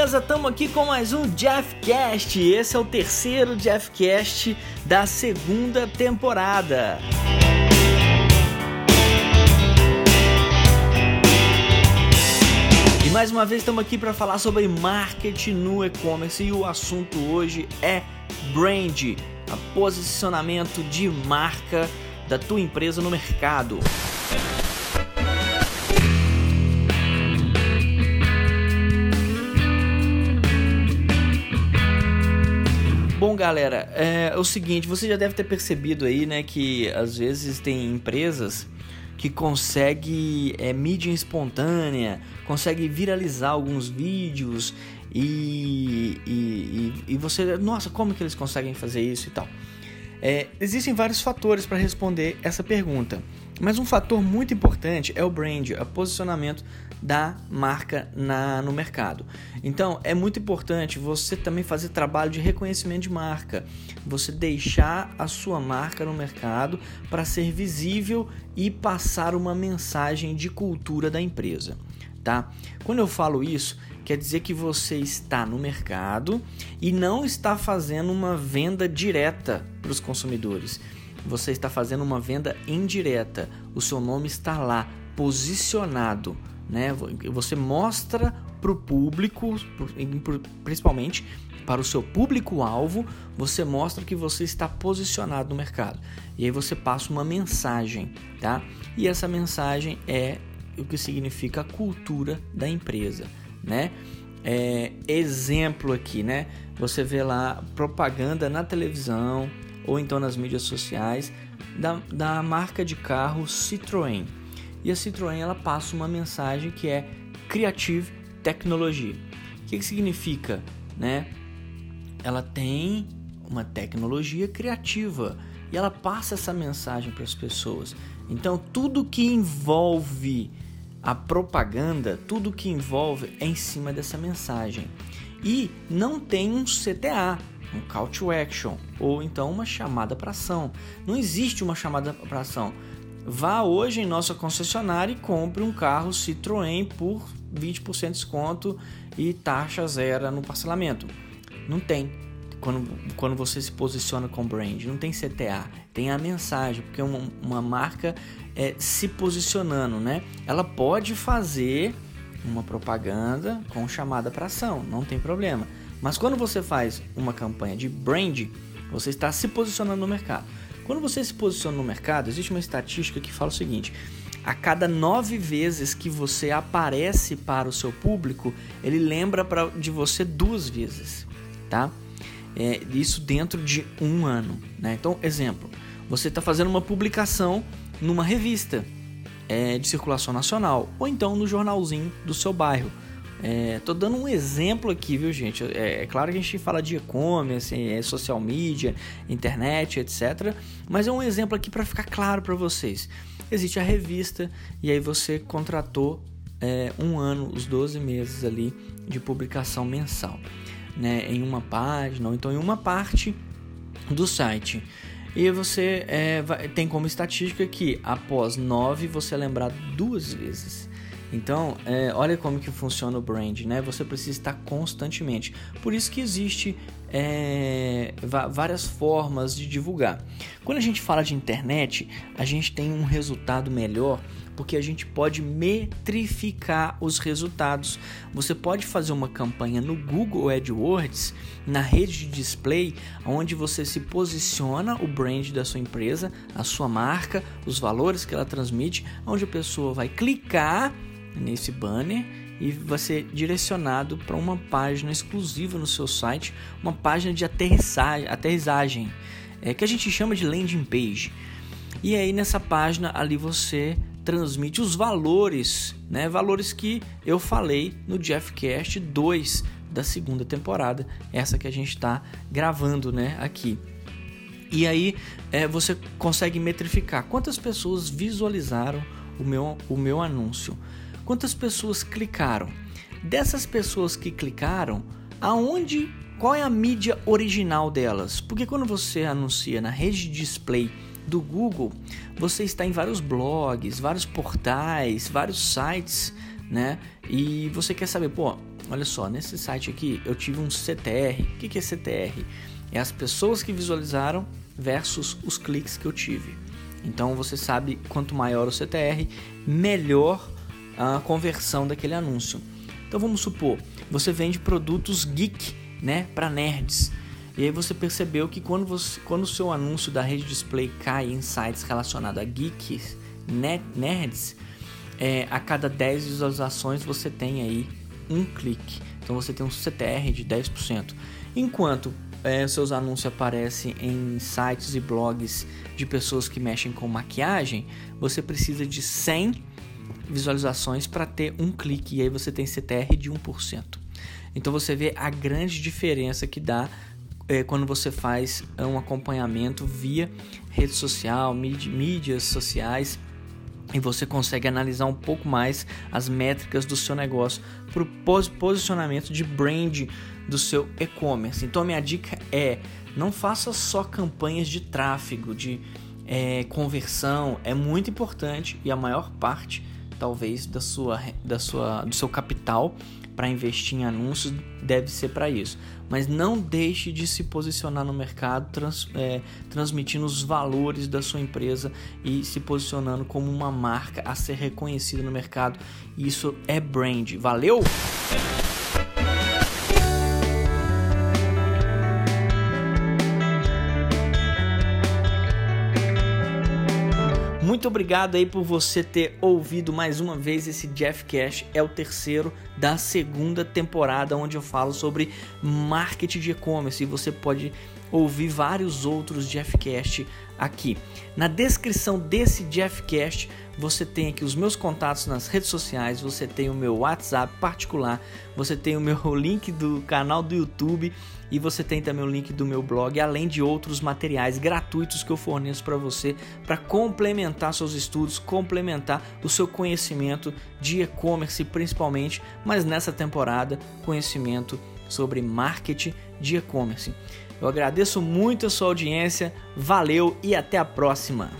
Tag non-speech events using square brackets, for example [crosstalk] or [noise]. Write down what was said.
beleza? Estamos aqui com mais um Jeffcast. Esse é o terceiro Jeffcast da segunda temporada. E mais uma vez estamos aqui para falar sobre marketing no e-commerce e o assunto hoje é brand, a posicionamento de marca da tua empresa no mercado. Galera, é, o seguinte, você já deve ter percebido aí, né, que às vezes tem empresas que conseguem é, mídia espontânea, conseguem viralizar alguns vídeos e, e, e, você, nossa, como que eles conseguem fazer isso e tal? É, existem vários fatores para responder essa pergunta, mas um fator muito importante é o brand, o posicionamento da marca na, no mercado. Então é muito importante você também fazer trabalho de reconhecimento de marca, você deixar a sua marca no mercado para ser visível e passar uma mensagem de cultura da empresa. Tá? Quando eu falo isso, quer dizer que você está no mercado e não está fazendo uma venda direta para os consumidores. Você está fazendo uma venda indireta. O seu nome está lá, posicionado. Né? Você mostra para o público, principalmente para o seu público-alvo, você mostra que você está posicionado no mercado. E aí você passa uma mensagem, tá? E essa mensagem é o que significa a cultura da empresa né? É, exemplo aqui, né? Você vê lá propaganda na televisão ou então nas mídias sociais da, da marca de carro Citroën. E a Citroën ela passa uma mensagem que é Creative Technology. O que, que significa, né? Ela tem uma tecnologia criativa e ela passa essa mensagem para as pessoas. Então tudo que envolve a propaganda, tudo que envolve é em cima dessa mensagem. E não tem um CTA, um call to action, ou então uma chamada para ação. Não existe uma chamada para ação. Vá hoje em nossa concessionária e compre um carro Citroën por 20% de desconto e taxa zero no parcelamento. Não tem. Quando, quando você se posiciona com brand, não tem CTA, tem a mensagem, porque uma, uma marca é, se posicionando, né? Ela pode fazer uma propaganda com chamada para ação, não tem problema. Mas quando você faz uma campanha de brand, você está se posicionando no mercado. Quando você se posiciona no mercado, existe uma estatística que fala o seguinte: a cada nove vezes que você aparece para o seu público, ele lembra pra, de você duas vezes, tá? É, isso dentro de um ano, né? Então, exemplo, você está fazendo uma publicação numa revista é, de circulação nacional ou então no jornalzinho do seu bairro. É, tô dando um exemplo aqui, viu, gente? É, é claro que a gente fala de e-commerce, é, social media, internet, etc. Mas é um exemplo aqui para ficar claro para vocês. Existe a revista e aí você contratou é, um ano, os 12 meses ali de publicação mensal, né? Em uma página ou então em uma parte do site. E você é, vai, tem como estatística que após nove você é lembrado duas vezes. Então, é, olha como que funciona o brand, né? Você precisa estar constantemente. Por isso que existe é, várias formas de divulgar. Quando a gente fala de internet, a gente tem um resultado melhor porque a gente pode metrificar os resultados. Você pode fazer uma campanha no Google AdWords, na rede de display, onde você se posiciona o brand da sua empresa, a sua marca, os valores que ela transmite, onde a pessoa vai clicar nesse banner e vai ser direcionado para uma página exclusiva no seu site, uma página de aterrissagem, aterrissagem é, que a gente chama de landing page. E aí nessa página ali você transmite os valores, né? Valores que eu falei no Jeffcast 2 da segunda temporada, essa que a gente está gravando, né? Aqui. E aí é, você consegue metrificar quantas pessoas visualizaram o meu, o meu anúncio, quantas pessoas clicaram. Dessas pessoas que clicaram, aonde, qual é a mídia original delas? Porque quando você anuncia na rede de display do Google, você está em vários blogs, vários portais, vários sites, né? E você quer saber, pô, olha só, nesse site aqui eu tive um CTR. O que é CTR? É as pessoas que visualizaram versus os cliques que eu tive. Então você sabe quanto maior o CTR, melhor a conversão daquele anúncio. Então vamos supor, você vende produtos geek, né, para nerds. E aí você percebeu que quando, você, quando o seu anúncio da rede display cai em sites relacionados a geeks, net, nerds, é, a cada 10 visualizações você tem aí um clique. Então você tem um CTR de 10%. Enquanto é, seus anúncios aparecem em sites e blogs de pessoas que mexem com maquiagem, você precisa de 100 visualizações para ter um clique e aí você tem CTR de 1%. Então você vê a grande diferença que dá é, quando você faz um acompanhamento via rede social, mídias sociais e você consegue analisar um pouco mais as métricas do seu negócio para o posicionamento de brand do seu e-commerce. Então, minha dica é: não faça só campanhas de tráfego, de é, conversão, é muito importante e a maior parte, talvez, da sua, da sua, do seu capital para investir em anúncios deve ser para isso. Mas não deixe de se posicionar no mercado, trans, é, transmitindo os valores da sua empresa e se posicionando como uma marca a ser reconhecida no mercado. Isso é brand. Valeu! Muito obrigado aí por você ter ouvido mais uma vez esse Jeff Cash. É o terceiro da segunda temporada onde eu falo sobre marketing de e-commerce e você pode ouvir vários outros Jeffcast aqui. Na descrição desse Jeffcast você tem aqui os meus contatos nas redes sociais, você tem o meu WhatsApp particular, você tem o meu [laughs] link do canal do YouTube e você tem também o link do meu blog, além de outros materiais gratuitos que eu forneço para você para complementar seus estudos, complementar o seu conhecimento de e-commerce principalmente, mas nessa temporada conhecimento sobre marketing de e-commerce. Eu agradeço muito a sua audiência, valeu e até a próxima!